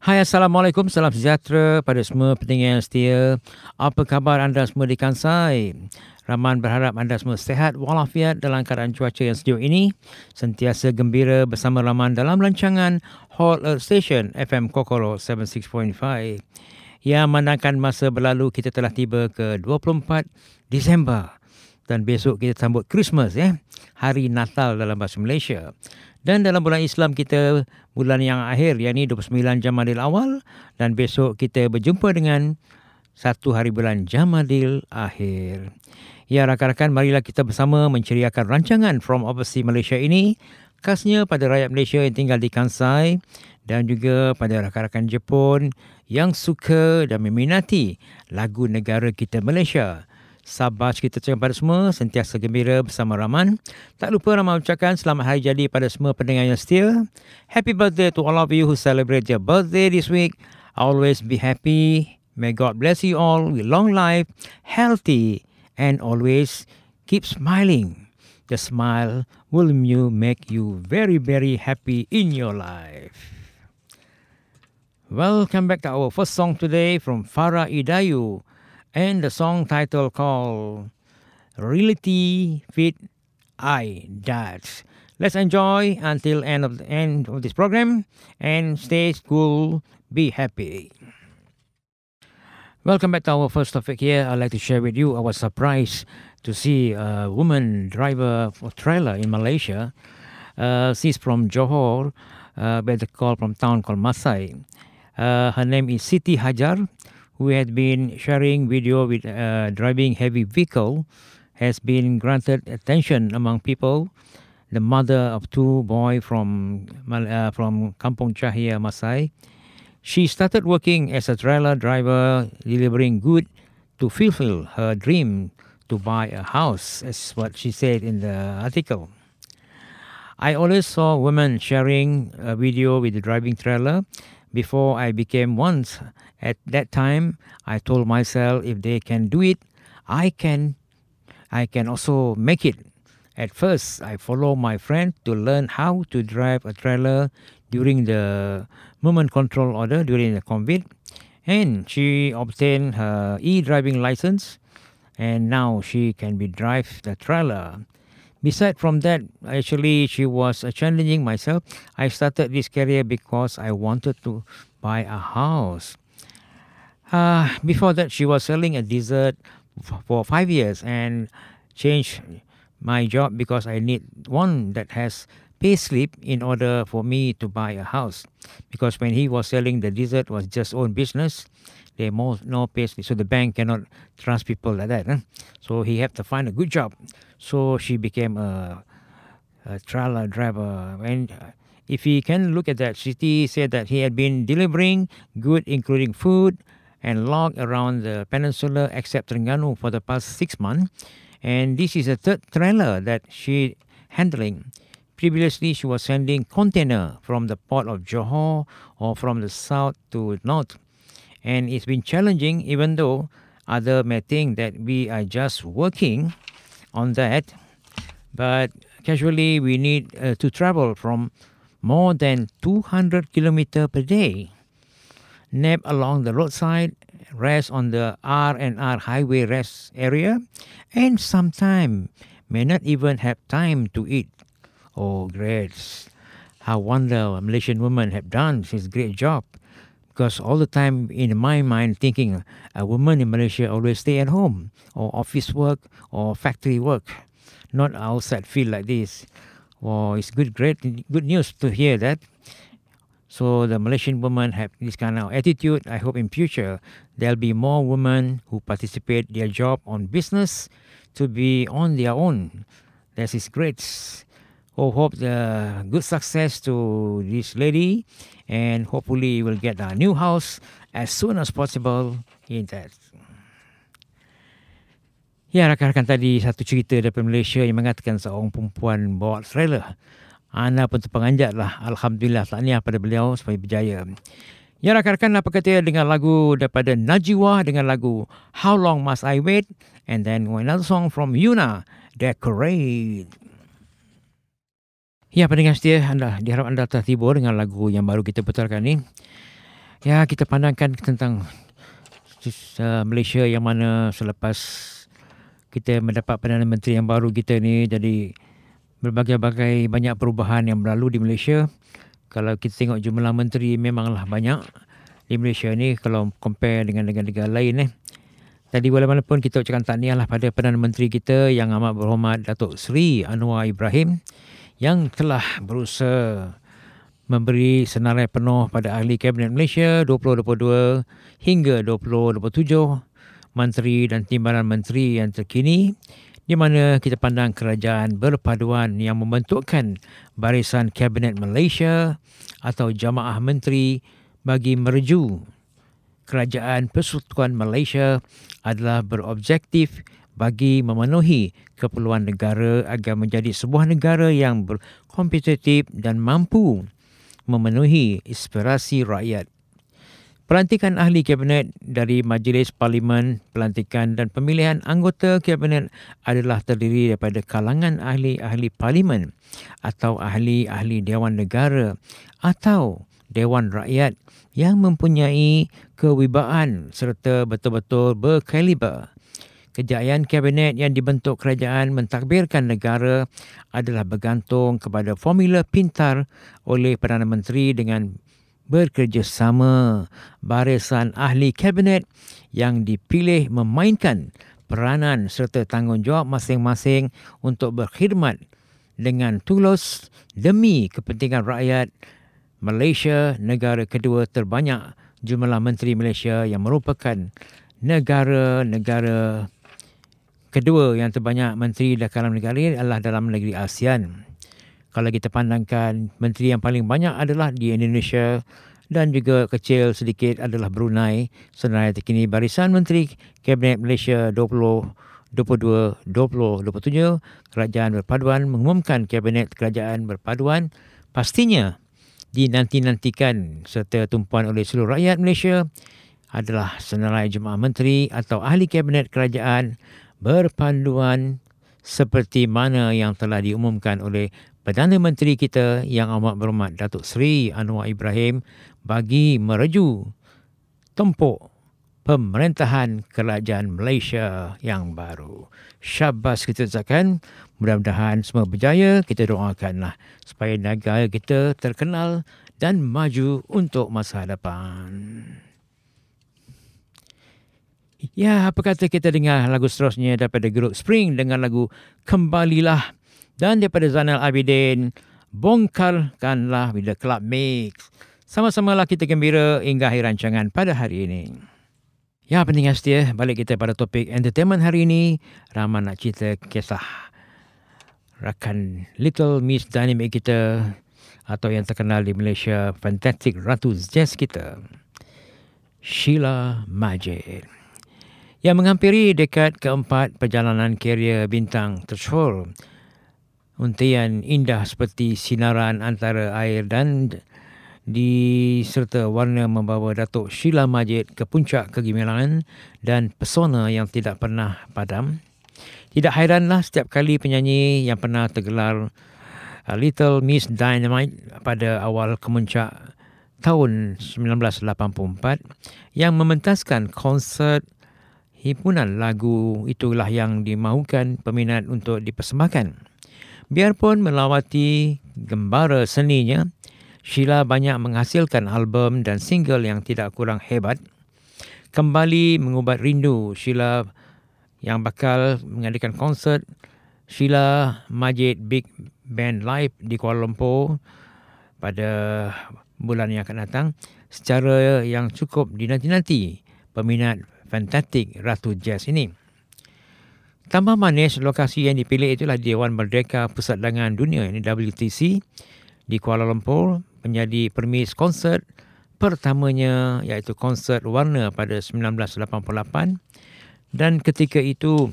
Hai Assalamualaikum, salam sejahtera pada semua pendengar yang setia. Apa khabar anda semua di Kansai? Rahman berharap anda semua sehat walafiat dalam keadaan cuaca yang sejuk ini. Sentiasa gembira bersama Rahman dalam rancangan Hall Earth Station FM Kokoro 76.5. Yang menandangkan masa berlalu kita telah tiba ke 24 Disember. Dan besok kita sambut Christmas ya. Hari Natal dalam bahasa Malaysia. Dan dalam bulan Islam kita bulan yang akhir yang ini 29 Jamadil awal dan besok kita berjumpa dengan satu hari bulan Jamadil akhir. Ya rakan-rakan marilah kita bersama menceriakan rancangan From Overseas Malaysia ini khasnya pada rakyat Malaysia yang tinggal di Kansai dan juga pada rakan-rakan Jepun yang suka dan meminati lagu negara kita Malaysia. Sabar kita terima pada semua, sentiasa gembira bersama Rahman. Tak lupa Rahman ucapkan selamat hari jadi pada semua pendengar yang setia. Happy birthday to all of you who celebrate your birthday this week. Always be happy. May God bless you all with long life, healthy, and always keep smiling. The smile will make you very, very happy in your life. Welcome back to our first song today from Farah Idayu and the song title called Reality Fit I That. Let's enjoy until end of the end of this program and stay cool, be happy. Welcome back to our first topic here. I'd like to share with you I was surprised to see a woman driver for trailer in Malaysia. Uh, she's from Johor, uh, better call from town called Masai. Uh, her name is Siti Hajar who had been sharing video with driving heavy vehicle has been granted attention among people. The mother of two boys from uh, from Kampong Chahia, Masai. She started working as a trailer driver, delivering goods to fulfill her dream to buy a house, as what she said in the article. I always saw women sharing a video with the driving trailer before I became one at that time, I told myself if they can do it, I can I can also make it. At first, I followed my friend to learn how to drive a trailer during the movement control order during the COVID, and she obtained her e-driving license, and now she can be drive the trailer. Beside from that, actually, she was challenging myself. I started this career because I wanted to buy a house. Uh, before that, she was selling a dessert for five years and changed my job because I need one that has pay slip in order for me to buy a house. Because when he was selling the dessert was just own business, they most no pay so the bank cannot trust people like that. So he had to find a good job. So she became a, a trailer driver and. Uh, if he can look at that, City said that he had been delivering good, including food, and log around the peninsula except Terengganu for the past six months. And this is the third trailer that she handling. Previously, she was sending container from the port of Johor or from the south to north. And it's been challenging, even though other may think that we are just working on that. But casually, we need uh, to travel from more than 200 kilometer per day nap along the roadside, rest on the R and R highway rest area, and sometimes may not even have time to eat. Oh, great! How wonder a Malaysian woman have done this great job. Because all the time in my mind thinking a woman in Malaysia always stay at home or office work or factory work, not outside field like this. Well, it's good, great, good news to hear that. So the Malaysian women have this kind of attitude. I hope in future there'll be more women who participate their job on business to be on their own. That is is great. Oh, hope the good success to this lady, and hopefully will get a new house as soon as possible in that. Ya, rakan-rakan tadi satu cerita dari Malaysia yang mengatakan seorang perempuan bawa trailer Ana pun terpenganjat lah. Alhamdulillah tahniah pada beliau supaya berjaya. Ya rakan-rakan apa kata dengan lagu daripada Najwa dengan lagu How Long Must I Wait and then another song from Yuna Decorate. Ya pendengar setia anda diharap anda terhibur dengan lagu yang baru kita putarkan ni. Ya, kita pandangkan tentang uh, Malaysia yang mana selepas kita mendapat Perdana Menteri yang baru kita ni jadi berbagai-bagai banyak perubahan yang berlalu di Malaysia. Kalau kita tengok jumlah menteri memanglah banyak di Malaysia ni kalau compare dengan negara-negara lain eh. Tadi walaupun kita ucapkan tahniah lah pada Perdana Menteri kita yang amat berhormat Datuk Seri Anwar Ibrahim yang telah berusaha memberi senarai penuh pada ahli Kabinet Malaysia 2022 hingga 2027 menteri dan timbalan menteri yang terkini di mana kita pandang kerajaan berpaduan yang membentukkan barisan Kabinet Malaysia atau jamaah menteri bagi mereju kerajaan Persekutuan Malaysia adalah berobjektif bagi memenuhi keperluan negara agar menjadi sebuah negara yang berkompetitif dan mampu memenuhi aspirasi rakyat. Pelantikan ahli kabinet dari Majlis Parlimen, pelantikan dan pemilihan anggota kabinet adalah terdiri daripada kalangan ahli-ahli parlimen atau ahli-ahli Dewan Negara atau Dewan Rakyat yang mempunyai kewibaan serta betul-betul berkaliber. Kejayaan kabinet yang dibentuk kerajaan mentakbirkan negara adalah bergantung kepada formula pintar oleh Perdana Menteri dengan bekerjasama barisan ahli kabinet yang dipilih memainkan peranan serta tanggungjawab masing-masing untuk berkhidmat dengan tulus demi kepentingan rakyat Malaysia negara kedua terbanyak jumlah menteri Malaysia yang merupakan negara-negara kedua yang terbanyak menteri dalam negara adalah dalam negeri ASEAN. Kalau kita pandangkan menteri yang paling banyak adalah di Indonesia dan juga kecil sedikit adalah Brunei. Senarai terkini barisan menteri Kabinet Malaysia 2022-2027 Kerajaan Berpaduan mengumumkan Kabinet Kerajaan Berpaduan pastinya dinanti-nantikan serta tumpuan oleh seluruh rakyat Malaysia adalah senarai jemaah menteri atau ahli kabinet kerajaan berpanduan seperti mana yang telah diumumkan oleh Perdana Menteri kita yang amat berhormat Datuk Seri Anwar Ibrahim bagi mereju tempuk pemerintahan kerajaan Malaysia yang baru. Syabas kita ucapkan mudah-mudahan semua berjaya. Kita doakanlah supaya negara kita terkenal dan maju untuk masa depan. Ya, apa kata kita dengar lagu seterusnya daripada grup Spring dengan lagu Kembalilah dan daripada Zainal Abidin Bongkarkanlah bila Club Mix. Sama-samalah kita gembira hingga akhir rancangan pada hari ini. Ya, pentingnya setia. Balik kita pada topik entertainment hari ini. Ramai nak cerita kisah rakan Little Miss Dynamic kita atau yang terkenal di Malaysia, Fantastic Ratu Jazz kita. Sheila Majid. Yang menghampiri dekad keempat perjalanan kerjaya bintang tersyur. Untian indah seperti sinaran antara air dan diserta warna membawa Datuk Sheila Majid ke puncak kegemilangan dan pesona yang tidak pernah padam. Tidak hairanlah setiap kali penyanyi yang pernah tergelar uh, Little Miss Dynamite pada awal kemuncak tahun 1984 yang mementaskan konsert himpunan lagu itulah yang dimahukan peminat untuk dipersembahkan. Biarpun melawati gembara seninya, Sheila banyak menghasilkan album dan single yang tidak kurang hebat. Kembali mengubat rindu Sheila yang bakal mengadakan konsert Sheila Majid Big Band Live di Kuala Lumpur pada bulan yang akan datang secara yang cukup dinanti-nanti peminat fantastik Ratu Jazz ini. Tambah manis lokasi yang dipilih itulah Dewan Merdeka Pusat Dangan Dunia ini WTC di Kuala Lumpur menjadi permis konsert pertamanya iaitu konsert warna pada 1988 dan ketika itu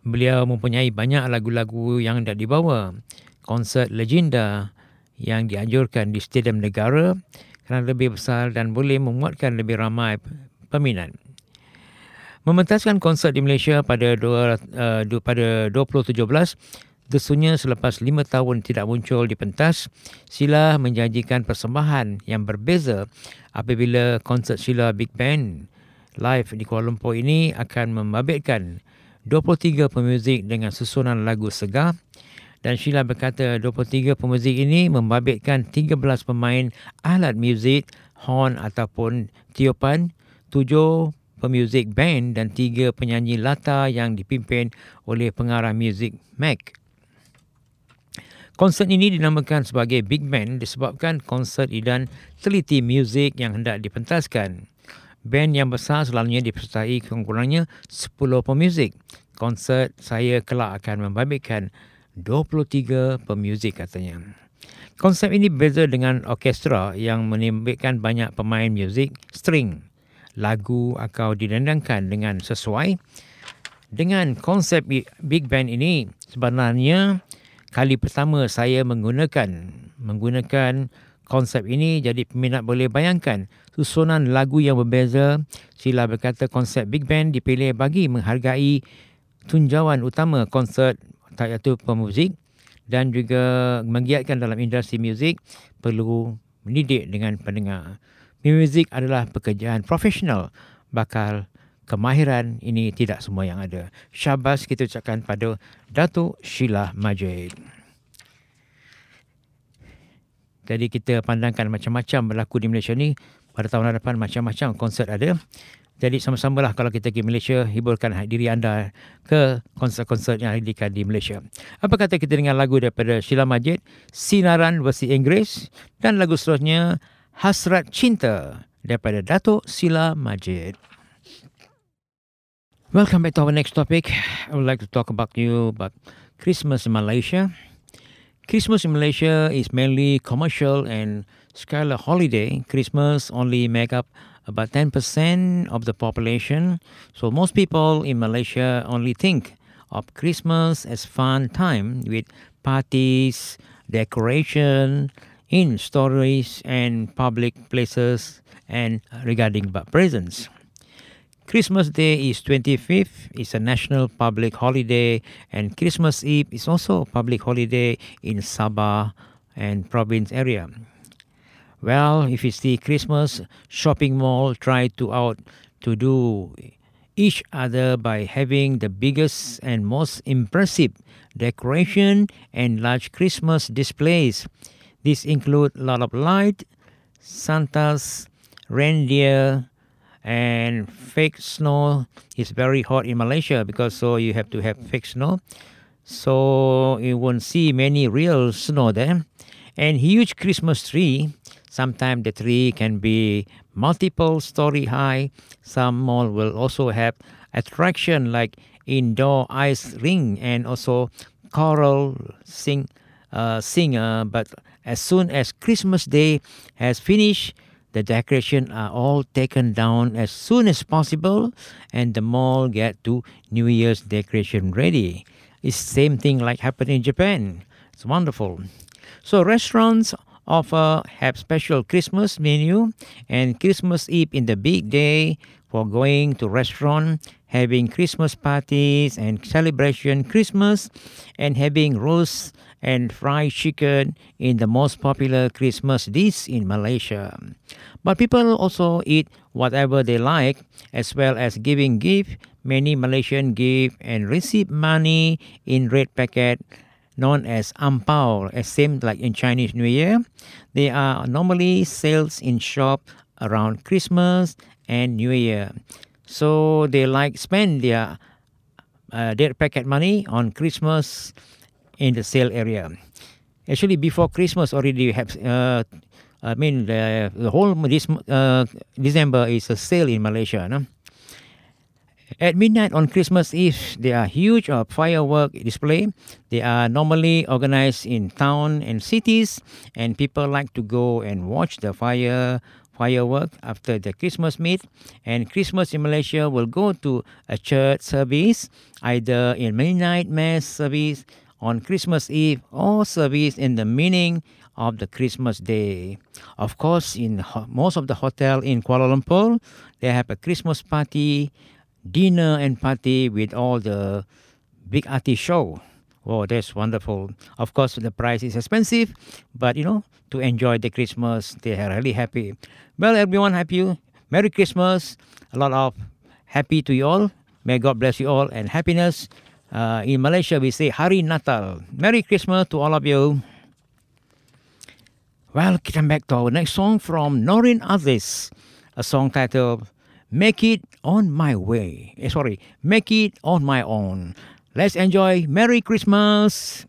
beliau mempunyai banyak lagu-lagu yang dah dibawa konsert legenda yang dianjurkan di Stadium Negara kerana lebih besar dan boleh memuatkan lebih ramai peminat. Mementaskan konsert di Malaysia pada uh, pada 2017 Desunya selepas lima tahun tidak muncul di pentas, Sheila menjanjikan persembahan yang berbeza apabila konsert Sheila Big Band live di Kuala Lumpur ini akan membabitkan 23 pemuzik dengan susunan lagu segar dan Sheila berkata 23 pemuzik ini membabitkan 13 pemain alat muzik, horn ataupun tiupan, 7 pemuzik band dan 3 penyanyi latar yang dipimpin oleh pengarah muzik Mac. Konsert ini dinamakan sebagai Big Band disebabkan konsert idan teliti muzik yang hendak dipentaskan. Band yang besar selalunya disertai kurang-kurangnya 10 pemuzik. Konsert saya kelak akan membabitkan 23 pemuzik katanya. Konsep ini berbeza dengan orkestra yang menimbulkan banyak pemain muzik string. Lagu akan didendangkan dengan sesuai. Dengan konsep big band ini sebenarnya kali pertama saya menggunakan menggunakan konsep ini jadi peminat boleh bayangkan susunan lagu yang berbeza sila berkata konsep big band dipilih bagi menghargai tunjauan utama konsert iaitu pemuzik dan juga menggiatkan dalam industri muzik perlu mendidik dengan pendengar. Muzik adalah pekerjaan profesional bakal kemahiran ini tidak semua yang ada. Syabas kita ucapkan pada Datuk Sheila Majid. Jadi kita pandangkan macam-macam berlaku di Malaysia ni. Pada tahun hadapan macam-macam konsert ada. Jadi sama-samalah kalau kita pergi Malaysia, hiburkan diri anda ke konsert-konsert yang diadakan di Malaysia. Apa kata kita dengan lagu daripada Sheila Majid, Sinaran versi Inggris dan lagu seterusnya Hasrat Cinta daripada Datuk Sheila Majid. Welcome back to our next topic. I would like to talk about you about Christmas in Malaysia. Christmas in Malaysia is mainly commercial and scholar holiday. Christmas only make up about 10% of the population. So most people in Malaysia only think of Christmas as fun time with parties, decoration, in stories and public places and regarding presents. Christmas Day is 25th. It's a national public holiday, and Christmas Eve is also a public holiday in Sabah and province area. Well, if it's the Christmas shopping mall, try to out to do each other by having the biggest and most impressive decoration and large Christmas displays. These include a lot of light, Santa's, reindeer, and fake snow is very hot in Malaysia because so you have to have fake snow. So you won't see many real snow there. And huge Christmas tree. Sometimes the tree can be multiple story high. Some mall will also have attraction like indoor ice ring and also choral sing uh, singer. But as soon as Christmas Day has finished, the decoration are all taken down as soon as possible and the mall get to New Year's decoration ready. It's same thing like happened in Japan. It's wonderful. So restaurants offer have special Christmas menu and Christmas Eve in the big day for going to restaurant, having Christmas parties and celebration Christmas and having roast and fried chicken in the most popular Christmas dish in Malaysia. But people also eat whatever they like, as well as giving gift. Many Malaysian give and receive money in red packet known as ampao, as same like in Chinese New Year. They are normally sales in shop around Christmas and New Year. So they like spend their uh, their packet money on Christmas in the sale area. Actually, before Christmas already have. Uh, I mean, the, the whole this uh, December is a sale in Malaysia. No? At midnight on Christmas Eve, there are huge uh, firework display. They are normally organized in town and cities, and people like to go and watch the fire firework after the Christmas meet. And Christmas in Malaysia will go to a church service, either in midnight mass service on Christmas Eve or service in the meaning of the Christmas day. Of course, in most of the hotel in Kuala Lumpur, they have a Christmas party, dinner and party with all the big artist show Oh, that's wonderful. Of course, the price is expensive, but you know, to enjoy the Christmas, they are really happy. Well, everyone, happy. Merry Christmas. A lot of happy to you all. May God bless you all and happiness. Uh, in Malaysia, we say Hari Natal. Merry Christmas to all of you. Well, come back to our next song from Norin Aziz, a song titled Make It On My Way. Eh, sorry, Make It On My Own. Let's enjoy Merry Christmas.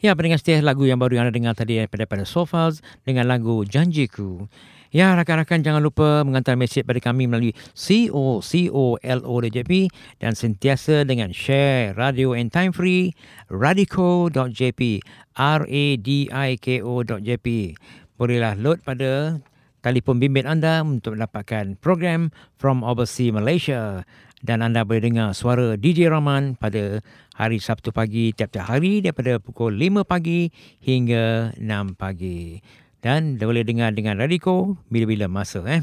Ya, pendengar setia lagu yang baru yang anda dengar tadi daripada pada Sofas dengan lagu Janjiku. Ya, rakan-rakan jangan lupa mengantar mesej pada kami melalui COCOLO.jp dan sentiasa dengan share radio and time free radiko.jp R-A-D-I-K-O.jp Bolehlah load pada telefon bimbit anda untuk mendapatkan program from overseas Malaysia dan anda boleh dengar suara DJ Rahman pada hari Sabtu pagi tiap-tiap hari daripada pukul 5 pagi hingga 6 pagi. Dan boleh dengar dengan Radiko bila-bila masa. Eh.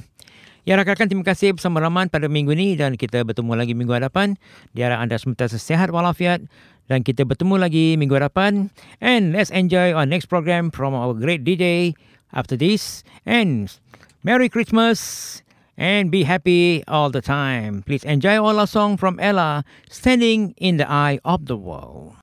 Ya rakan-rakan terima kasih bersama Rahman pada minggu ini dan kita bertemu lagi minggu hadapan. Diharap anda semua sehat walafiat dan kita bertemu lagi minggu hadapan. And let's enjoy our next program from our great DJ after this. And Merry Christmas! and be happy all the time. Please enjoy all our song from Ella, Standing in the Eye of the World.